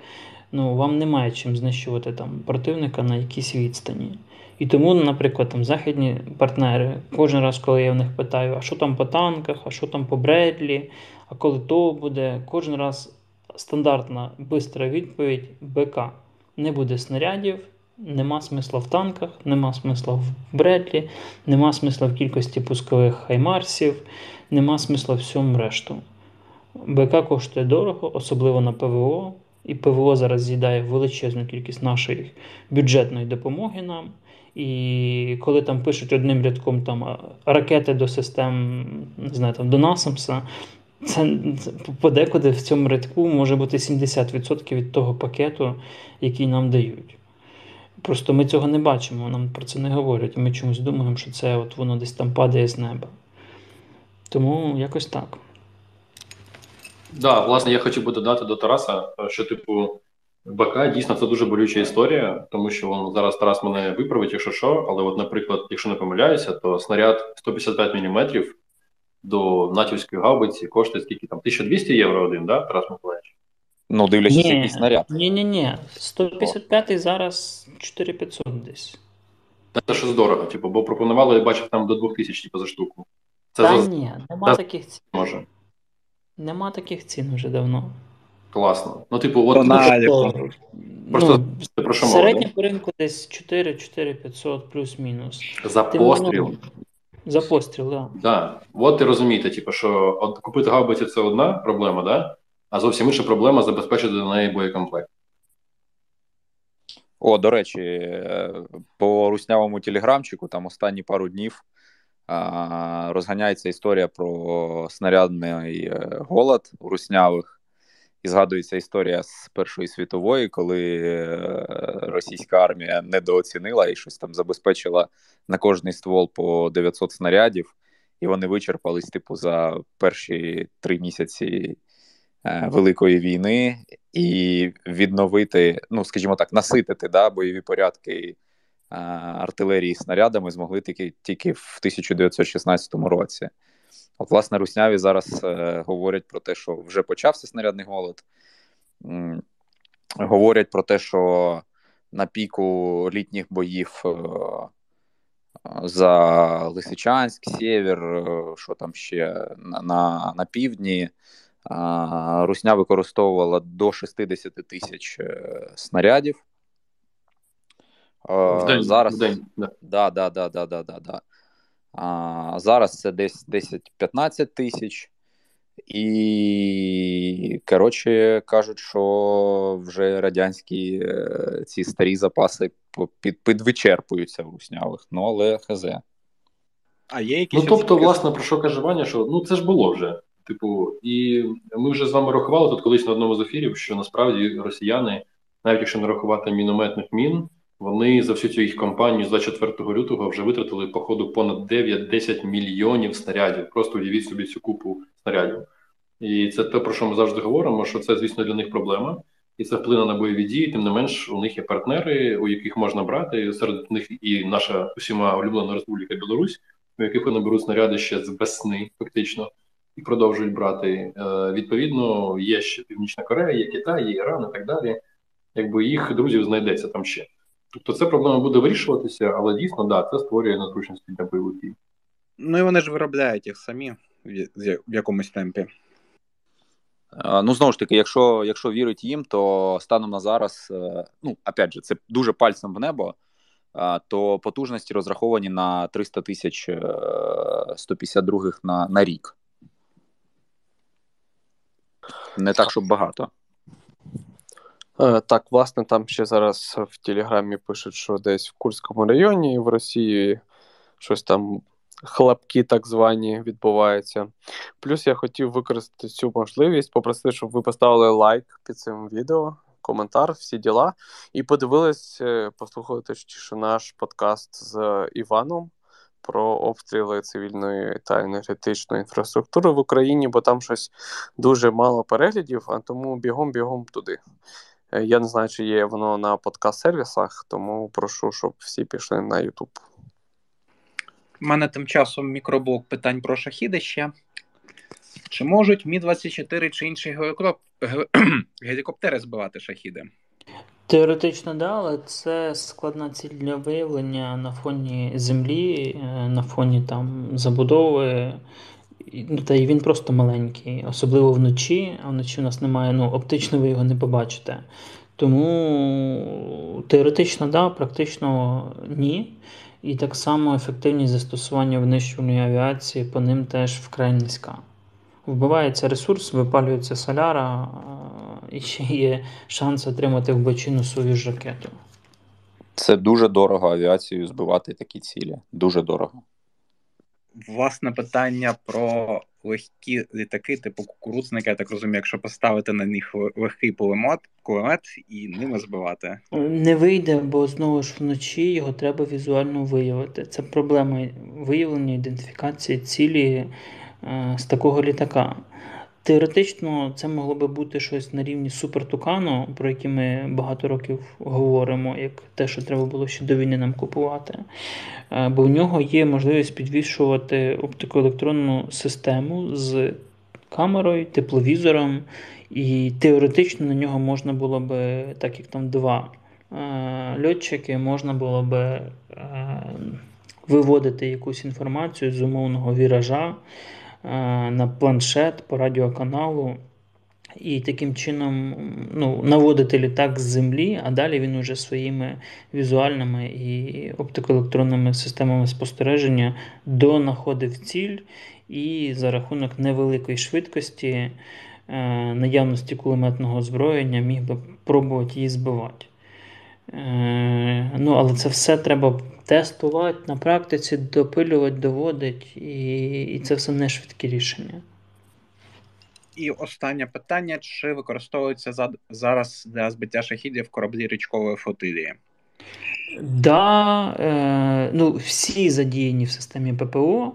S2: ну вам немає чим знищувати там противника на якійсь відстані. І тому, наприклад, там західні партнери, кожен раз, коли я в них питаю, а що там по танках, а що там по Бредлі, а коли то буде, кожен раз стандартна бистра відповідь БК. Не буде снарядів, нема смисла в танках, нема смисла в Бредлі, нема смисла в кількості пускових хаймарсів, нема смисла всьому решту. БК коштує дорого, особливо на ПВО. І ПВО зараз з'їдає величезну кількість нашої бюджетної допомоги нам. І коли там пишуть одним рядком там ракети до систем, не знаю, там до Насамса, це подекуди в цьому рядку може бути 70% від того пакету, який нам дають. Просто ми цього не бачимо, нам про це не говорять. Ми чомусь думаємо, що це от воно десь там падає з неба. Тому якось так. Так,
S5: да, власне, я хотів би додати до Тараса, що, типу, БК дійсно це дуже болюча історія, тому що вон, зараз Тарас мене виправить, якщо що. Але, от, наприклад, якщо не помиляюся, то снаряд 155 мм до натівської гаубиці коштує скільки там 1200 євро один, да, Тарас Миколаївич?
S4: Ну, дивлячись, ні, який снаряд.
S2: Ні, ні, ні. 155 зараз 4500 десь.
S5: Це щось дорого, типу, бо пропонували, я бачив там до 2000 типу, за штуку.
S2: Це Та за... ні, нема Та... таких цін.
S5: Може.
S2: Нема таких цін вже давно.
S5: Класно. Ну, типу, от
S2: ну, просто ну, про що середній по ринку десь 4-4-500 плюс-мінус.
S5: За Ти постріл.
S2: Воно... За постріл, так.
S5: Да. Да. От ти розумієте, типу, що от купити гаубиці це одна проблема, да? а зовсім інша проблема забезпечити до неї боєкомплект.
S4: О, до речі, е, по руснявому телеграмчику там останні пару днів а, розганяється історія про снарядний е, голод у руснявих. І згадується історія з Першої світової, коли е, російська армія недооцінила і щось там забезпечила на кожний ствол по 900 снарядів, і вони вичерпались, типу, за перші три місяці е, Великої війни, і відновити, ну скажімо так, наситити да, бойові порядки е, артилерії снарядами змогли тільки тільки в 1916 році. От, власне, русняві зараз е, говорять про те, що вже почався снарядний голод. М, говорять про те, що на піку літніх боїв е, за Лисичанськ, Сєвєр, е, що там ще на, на, на півдні. Е, Русня використовувала до 60 тисяч е, снарядів.
S5: В день, зараз в день.
S4: Да, да, да, да, да, да, да. А, Зараз це десь 10-15 тисяч. І, коротше, кажуть, що вже радянські е, ці старі запаси під, підвичерпуються в руснявих, ну але хз.
S5: А є якісь. Ну, тобто, власне, про що каже Ваня, що ну це ж було вже. Типу, і ми вже з вами рахували тут колись на одному з ефірів, що насправді росіяни, навіть якщо не рахувати мінометних мін, вони за всю цю їх кампанію з 24 лютого вже витратили походу понад 9-10 мільйонів снарядів. Просто уявіть собі цю купу снарядів. І це те, про що ми завжди говоримо, що це, звісно, для них проблема. і це вплине на бойові дії. Тим не менш, у них є партнери, у яких можна брати. Серед них і наша усіма улюблена Республіка Білорусь, у яких вони беруть снаряди ще з весни, фактично, і продовжують брати. Е, відповідно, є ще Північна Корея, є Китай, є Іран і так далі. Якби їх друзів знайдеться там ще. Тобто, це проблема буде вирішуватися, але дійсно, да, це створює незручності для бойових дій.
S3: Ну і вони ж виробляють їх самі в якомусь темпі.
S4: Ну, знову ж таки, якщо якщо вірить їм, то станом на зараз, е, ну опять же, це дуже пальцем в небо, то потужності розраховані на 300 тисяч 152 е, на, на рік. Не так, щоб багато.
S1: Е, так, власне, там ще зараз в Телеграмі пишуть, що десь в Курському районі в Росії щось там хлопки так звані відбуваються. Плюс я хотів використати цю можливість, попросити, щоб ви поставили лайк під цим відео, коментар, всі діла, і подивились, е, послухали точніше наш подкаст з Іваном. Про обстріли цивільної та енергетичної інфраструктури в Україні, бо там щось дуже мало переглядів, а тому бігом-бігом туди. Е, я не знаю, чи є воно на подкаст-сервісах, тому прошу, щоб всі пішли на YouTube.
S3: У мене тим часом мікроблок питань про шахіди ще. Чи можуть Мі-24 чи інші гелікоптери збивати шахіди?
S2: Теоретично, да, але це складна ціль для виявлення на фоні землі, е, на фоні там забудови. Ну, Та й він просто маленький, особливо вночі, а вночі у нас немає, ну, оптично ви його не побачите. Тому теоретично, да, практично ні. І так само ефективність застосування винищувальної авіації по ним теж вкрай низька. Вбивається ресурс, випалюється соляра, і ще є шанс отримати в бочину свою ж ракету.
S4: Це дуже дорого авіацією збивати такі цілі. Дуже дорого.
S3: Власне питання про легкі літаки, типу кукурудзника, я так розумію, якщо поставити на них легкий пулемет, кулемет і ними збивати.
S2: Не вийде, бо знову ж вночі його треба візуально виявити. Це проблема виявлення ідентифікації цілі е, з такого літака. Теоретично це могло би бути щось на рівні супертукану, про який ми багато років говоримо, як те, що треба було ще до війни нам купувати. Е, бо в нього є можливість підвішувати оптикоелектронну систему з камерою, тепловізором, і теоретично на нього можна було би, так як там два е, льотчики, можна було би е, виводити якусь інформацію з умовного віража. Е, на планшет по радіоканалу. І таким чином ну, наводити літак з землі, а далі він уже своїми візуальними і оптикоелектронними системами спостереження донаходив ціль і за рахунок невеликої швидкості, е, наявності кулеметного озброєння міг би пробувати її збивати. Е, ну, Але це все треба тестувати на практиці, допилювати, доводити, і, і це все не швидкі рішення.
S3: І останнє питання: чи використовується за, зараз для збиття шахідів кораблі річкової флотилії?
S2: Да, е, ну, всі задіяні в системі ППО,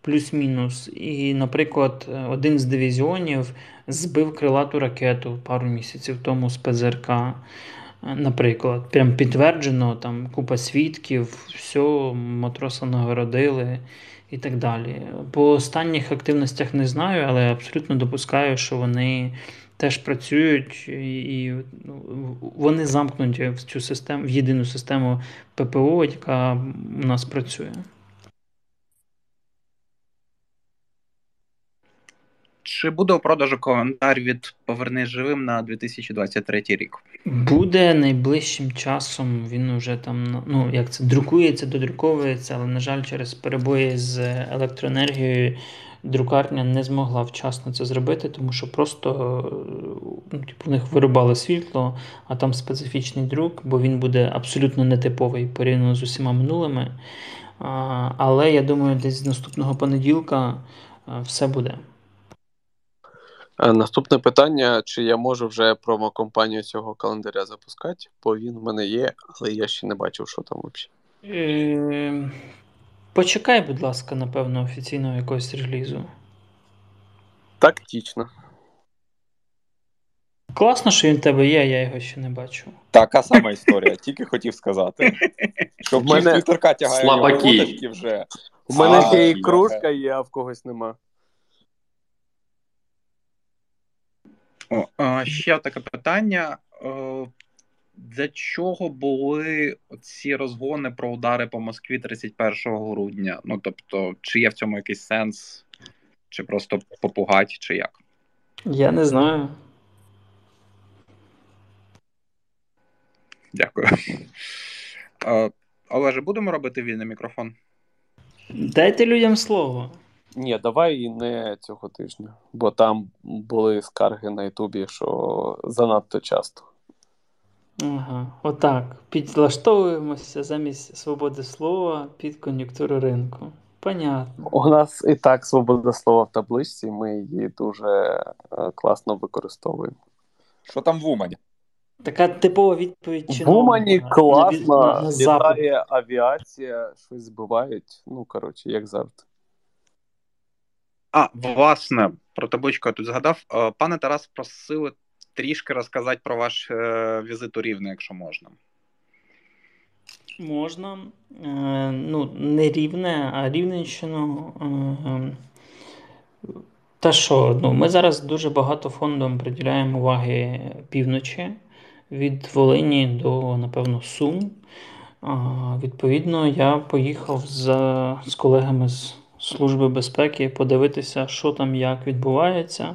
S2: плюс-мінус. І, наприклад, один з дивізіонів збив крилату ракету пару місяців тому з ПЗРК. Наприклад, прям підтверджено, там купа свідків, все, матроса нагородили і так далі. По останніх активностях не знаю, але абсолютно допускаю, що вони теж працюють і ну, вони замкнуті в цю систему, в єдину систему ППО, яка у нас працює.
S3: Чи буде у продажу календар від Поверни живим на 2023 рік?
S2: Буде найближчим часом. Він уже там ну як це друкується, додруковується, але на жаль, через перебої з електроенергією друкарня не змогла вчасно це зробити, тому що просто ну, типу, у них вирубали світло, а там специфічний друк, бо він буде абсолютно нетиповий порівняно з усіма минулими. Але я думаю, десь з наступного понеділка все буде.
S1: Е, наступне питання: чи я можу вже промокомпанію цього календаря запускати? Бо він в мене є, але я ще не бачив, що там взагалі.
S2: Е, почекай, будь ласка, напевно, офіційного якогось релізу.
S1: Тактично.
S2: Класно, що він в тебе є, я його ще не бачу.
S4: Така сама історія, тільки хотів сказати. Що в
S1: В мене
S4: Твіттерка тягає вже.
S1: У мене ще і
S4: я-
S1: кружка є, а в когось нема.
S3: О, ще таке питання. Е, Для чого були ці розгони про удари по Москві 31 грудня? Ну тобто, чи є в цьому якийсь сенс, чи просто попугать, чи як?
S2: Я не знаю.
S3: Дякую. Е, Олеже, будемо робити вільний мікрофон?
S2: Дайте людям слово.
S1: Ні, давай і не цього тижня, бо там були скарги на Ютубі, що занадто часто.
S2: Ага, отак. Підлаштовуємося замість свободи слова під кон'юнктуру ринку. Понятно.
S1: У нас і так свобода слова в табличці, ми її дуже е, класно використовуємо.
S4: Що там в Умані?
S2: Така типова відповідь
S1: чи
S2: В
S1: Умані класно, літає авіація, щось збивають. Ну, коротше, як завжди.
S3: А, власне, про табличку я тут згадав. Е, Пане Тарас, просили трішки розказати про ваш е, візит у Рівне, якщо можна.
S2: Можна. Е, ну, не рівне, а Рівненщину. Е, та що, ну, ми зараз дуже багато фондом приділяємо уваги півночі від Волині до, напевно, Сум. Відповідно, я поїхав за, з колегами з Служби безпеки подивитися, що там як відбувається,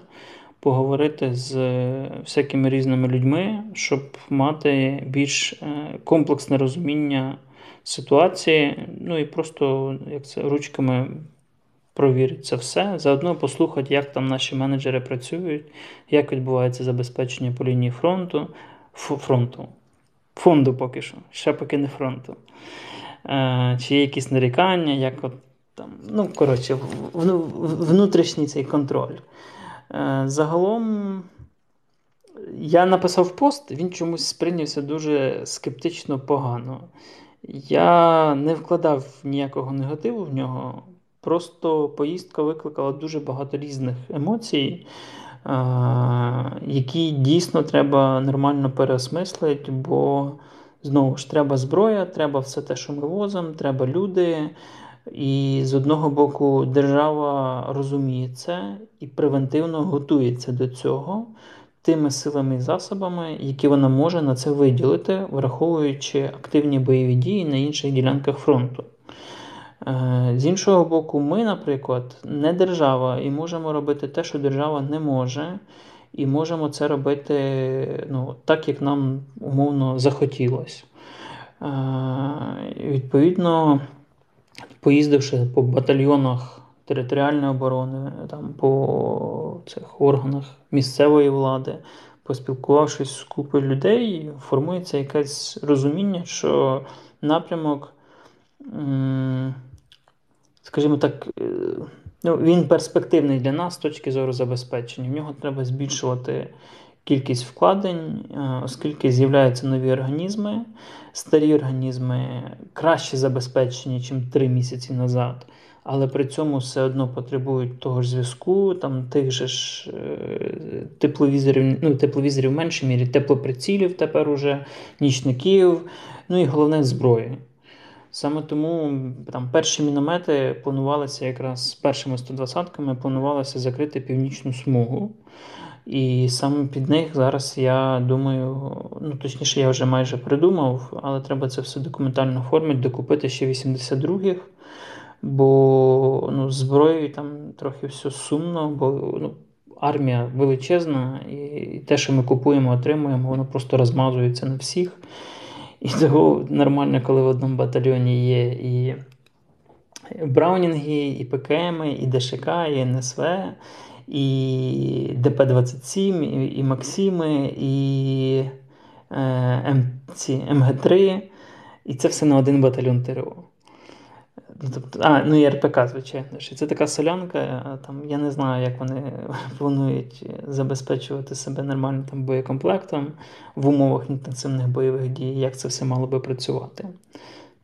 S2: поговорити з е, всякими різними людьми, щоб мати більш е, комплексне розуміння ситуації, ну і просто як це ручками провірити це все. Заодно послухати, як там наші менеджери працюють, як відбувається забезпечення по лінії фронту, фронту. Фонду поки що, ще поки не фронту. Е, чи є якісь нарікання, як от там, ну, коротше, внутрішній цей контроль. Е, загалом я написав пост, він чомусь сприйнявся дуже скептично погано. Я не вкладав ніякого негативу в нього. Просто поїздка викликала дуже багато різних емоцій, е, які дійсно треба нормально переосмислити, бо знову ж треба зброя, треба все те, що ми возимо, треба люди. І з одного боку, держава розуміє це і превентивно готується до цього тими силами і засобами, які вона може на це виділити, враховуючи активні бойові дії на інших ділянках фронту. Е, З іншого боку, ми, наприклад, не держава і можемо робити те, що держава не може, і можемо це робити ну, так, як нам умовно захотілося. Е, Відповідно, поїздивши по батальйонах територіальної оборони, там, по цих органах місцевої влади, поспілкувавшись з купою людей, формується якесь розуміння, що напрямок, скажімо так, е, ну, він перспективний для нас з точки зору забезпечення. В нього треба збільшувати кількість вкладень, е, оскільки з'являються нові організми. Старі організми краще забезпечені, ніж три місяці назад, але при цьому все одно потребують того ж зв'язку, там тих же ж е, тепловізорів, ну, тепловізорів в меншій мірі, теплоприцілів тепер уже, нічників, ну і головне зброї. Саме тому там перші міномети планувалися якраз з першими 120-ками планувалося закрити північну смугу. І саме під них зараз я думаю, ну точніше, я вже майже придумав, але треба це все документально оформити, докупити ще 82-х, бо ну, зброєю там трохи все сумно, бо ну, армія величезна, і те, що ми купуємо, отримуємо, воно просто розмазується на всіх. І того нормально, коли в одному батальйоні є і Браунінги, і ПКМ, і ДШК, і НСВ, і ДП-27, і, і Максими, і е, ці, МГ3, і це все на один батальйон ТРО. Ну, тобто, а, ну і РПК, звичайно. І Це така солянка. Там, я не знаю, як вони планують забезпечувати себе нормальним там, боєкомплектом в умовах інтенсивних бойових дій, як це все мало би працювати.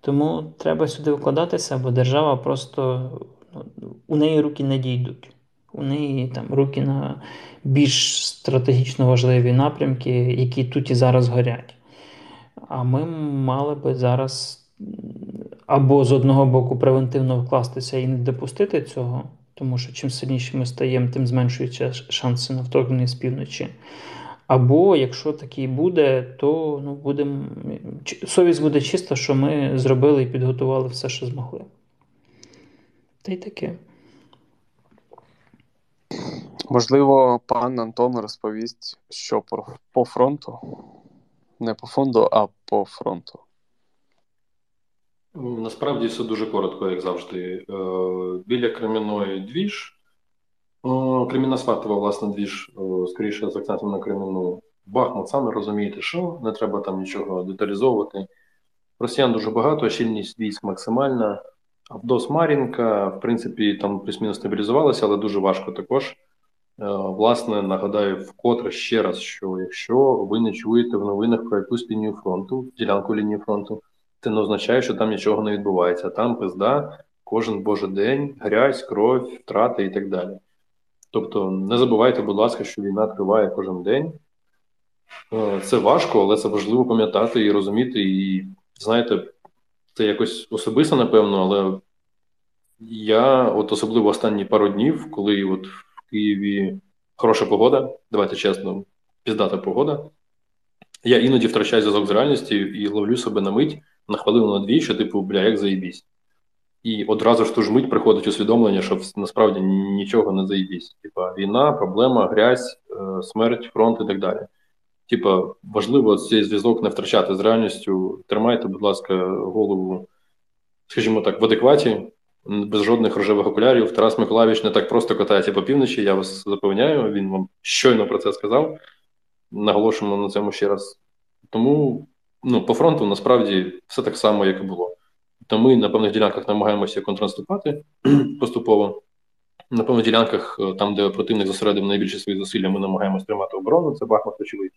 S2: Тому треба сюди вкладатися, бо держава просто ну, у неї руки не дійдуть. У неї там руки на більш стратегічно важливі напрямки, які тут і зараз горять. А ми мали би зараз або з одного боку превентивно вкластися і не допустити цього, тому що чим сильніше ми стаємо, тим зменшуються шанси на вторгнення з півночі. Або якщо такий буде, то ну, будем... совість буде чиста, що ми зробили і підготували все, що змогли. Та й таке.
S1: Можливо, пан Антон розповість, що про, по фронту. Не по фонду, а по фронту.
S5: Насправді все дуже коротко, як завжди. Е, біля Кремінної двіж. Креміна Сватова, власне, двіж, скоріше з акцентом на Креміну. Бахмут, саме розумієте, що не треба там нічого деталізовувати. Росіян дуже багато, щільність військ максимальна. Авдос Марінка, в принципі, там плюс-мінус стабілізувалася, але дуже важко також. Е, власне, нагадаю вкотре ще раз, що якщо ви не чуєте в новинах про якусь лінію фронту, ділянку лінії фронту, це не означає, що там нічого не відбувається. Там пизда кожен божий день, грязь, кров, втрати і так далі. Тобто, не забувайте, будь ласка, що війна триває кожен день. Е, це важко, але це важливо пам'ятати і розуміти. І знаєте, це якось особисто, напевно, але я, от особливо останні пару днів, коли от в Києві хороша погода, давайте чесно, піздата погода. Я іноді втрачаю зв'язок з реальністю і ловлю себе на мить на хвилину на дві, що типу, бля, як заїбісь. І одразу ж ту ж мить приходить усвідомлення, що насправді нічого не заїбісь. Типа війна, проблема, грязь, е, смерть, фронт і так далі. Типа, важливо цей зв'язок не втрачати з реальністю. Тримайте, будь ласка, голову, скажімо так, в адекваті, без жодних рожевих окулярів. Тарас Миколаївич не так просто катається по півночі, я вас запевняю, він вам щойно про це сказав. Наголошуємо на цьому ще раз. Тому ну, по фронту насправді все так само, як і було. То ми на певних ділянках намагаємося контрнаступати поступово. На певних ділянках, е, там, де противник зосередив найбільше свої зусилля, ми намагаємося тримати оборону, це Бахмут, очевидь.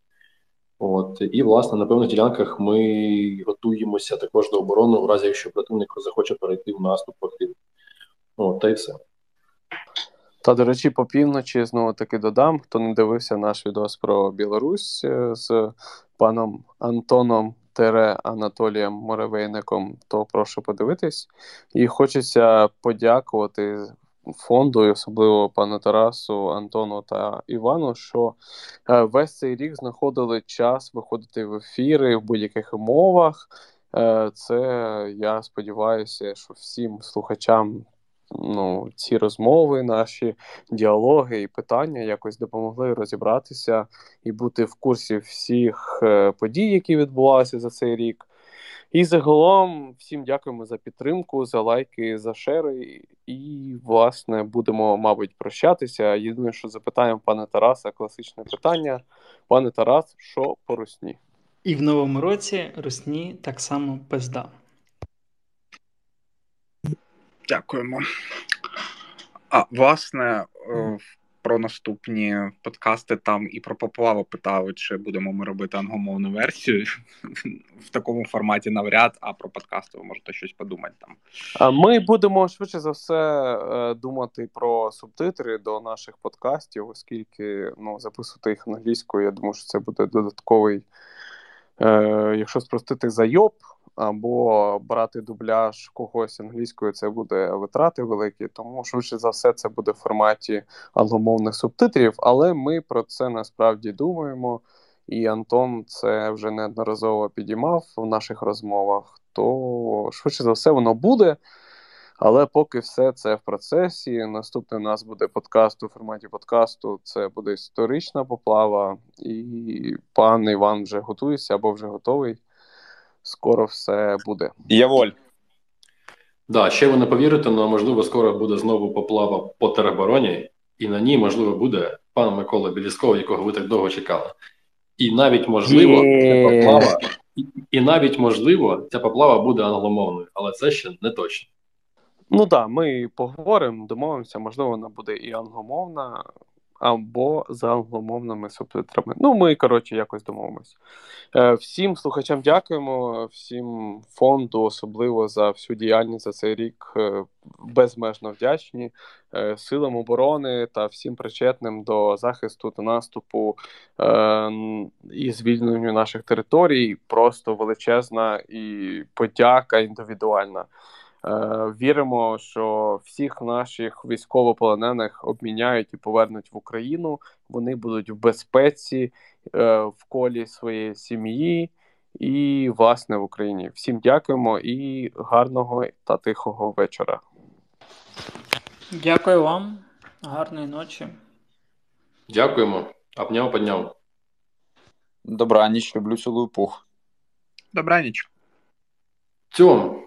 S5: От і власне на певних ділянках ми готуємося також до оборони, у разі якщо противник захоче перейти в наступ активно. От, та й все.
S1: Та, до речі, по півночі знову таки додам, хто не дивився наш відос про Білорусь е, з паном Антоном Тере Анатолієм Моревейником, то прошу подивитись. І хочеться подякувати фонду, і особливо пану Тарасу, Антону та Івану, що е, весь цей рік знаходили час виходити в ефіри в будь-яких умовах. Е, це я сподіваюся, що всім слухачам ну, ці розмови, наші діалоги і питання якось допомогли розібратися і бути в курсі всіх е, подій, які відбувалися за цей рік. І загалом всім дякуємо за підтримку, за лайки, за шери. І, власне, будемо, мабуть, прощатися. Єдине, що запитаємо пане Тараса, класичне питання. Пане Тарас, що по русні?
S2: І в новому році русні так само пизда.
S3: Дякуємо. А власне, е, про наступні подкасти там і про поплаву питали, чи будемо ми робити англомовну версію в такому форматі навряд, а про подкасти ви можете щось подумати там.
S1: Ми будемо швидше за все е, думати про субтитри до наших подкастів, оскільки ну, записувати їх англійською, я думаю, що це буде додатковий, е, якщо спростити зайоб або брати дубляж когось англійською, це буде витрати великі, тому швидше за все це буде в форматі англомовних субтитрів. Але ми про це насправді думаємо. І Антон це вже неодноразово підіймав в наших розмовах. То швидше за все воно буде. Але поки все це в процесі. Наступний у нас буде подкаст у форматі подкасту. Це буде історична поплава, і пан Іван вже готується або вже готовий скоро все буде.
S4: Я воль.
S5: Да, ще ви не повірите, але можливо скоро буде знову поплава по теробороні, і на ній можливо буде пан Микола Білісков, якого ви так довго чекали. І навіть можливо, ця поплава, і, і навіть можливо, ця поплава буде англомовною, але це ще не точно.
S1: Ну так, ми поговоримо, домовимося, можливо, вона буде і англомовна, або за англомовними субтитрами. Ну, ми, коротше, якось домовимось. Е, всім слухачам дякуємо, всім фонду, особливо за всю діяльність за цей рік. Е, безмежно вдячні силам оборони та всім причетним до захисту та наступу і звільненню наших територій. Просто величезна і подяка індивідуальна. Е, віримо, що всіх наших військовополонених обміняють і повернуть в Україну. Вони будуть в безпеці е, в колі своєї сім'ї і, власне, в Україні. Всім дякуємо і гарного та тихого вечора.
S2: Дякую вам, гарної ночі.
S5: Дякуємо. Обняв, підняв.
S4: Добраніч, люблю цілую пух.
S3: Добраніч.
S5: Цьому.